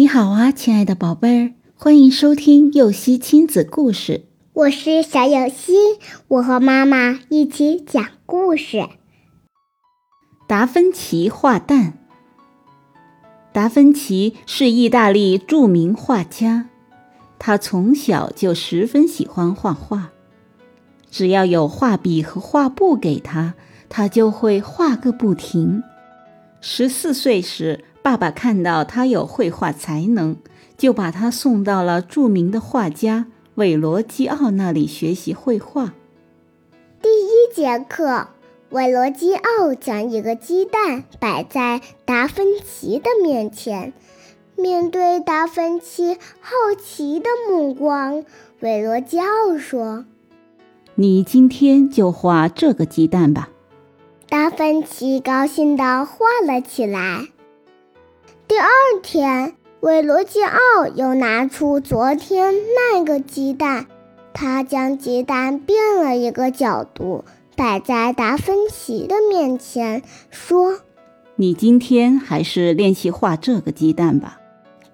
你好啊，亲爱的宝贝儿，欢迎收听幼熙亲子故事。我是小幼熙，我和妈妈一起讲故事。达芬奇画蛋。达芬奇是意大利著名画家，他从小就十分喜欢画画，只要有画笔和画布给他，他就会画个不停。十四岁时，爸爸看到他有绘画才能，就把他送到了著名的画家韦罗基奥那里学习绘画。第一节课，韦罗基奥将一个鸡蛋摆在达芬奇的面前。面对达芬奇好奇的目光，韦罗基奥说：“你今天就画这个鸡蛋吧。”达芬奇高兴地画了起来。第二天，韦罗基奥又拿出昨天那个鸡蛋，他将鸡蛋变了一个角度，摆在达芬奇的面前，说：“你今天还是练习画这个鸡蛋吧。”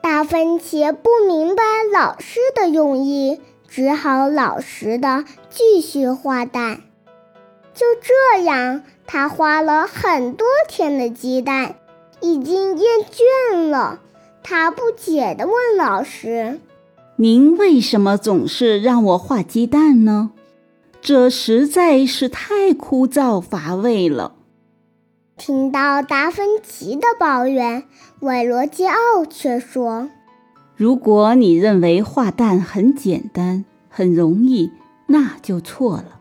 达芬奇不明白老师的用意，只好老实的继续画蛋。就这样。他画了很多天的鸡蛋，已经厌倦了。他不解地问老师：“您为什么总是让我画鸡蛋呢？这实在是太枯燥乏味了。”听到达芬奇的抱怨，韦罗基奥却说：“如果你认为画蛋很简单、很容易，那就错了。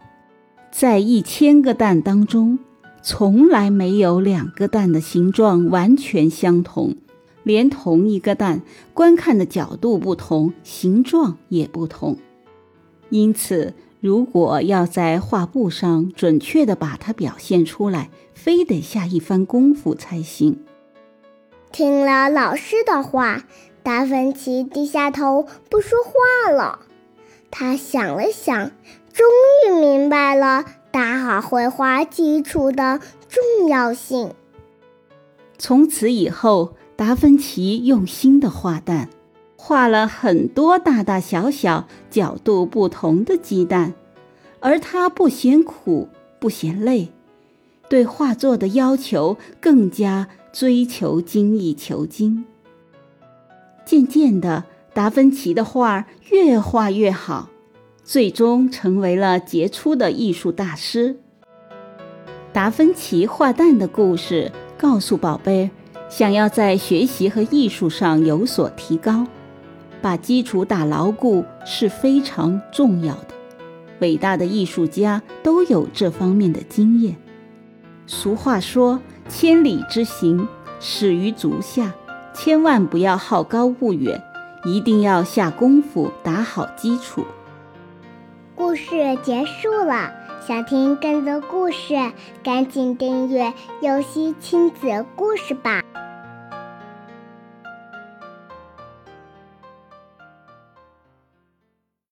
在一千个蛋当中。”从来没有两个蛋的形状完全相同，连同一个蛋观看的角度不同，形状也不同。因此，如果要在画布上准确地把它表现出来，非得下一番功夫才行。听了老师的话，达芬奇低下头不说话了。他想了想，终于明白了。打好绘画基础的重要性。从此以后，达芬奇用心的画蛋，画了很多大大小小、角度不同的鸡蛋，而他不嫌苦，不嫌累，对画作的要求更加追求精益求精。渐渐的，达芬奇的画越画越好。最终成为了杰出的艺术大师。达芬奇画蛋的故事告诉宝贝，想要在学习和艺术上有所提高，把基础打牢固是非常重要的。伟大的艺术家都有这方面的经验。俗话说：“千里之行，始于足下。”千万不要好高骛远，一定要下功夫打好基础。故事结束了，想听更多故事，赶紧订阅“游戏亲子故事”吧。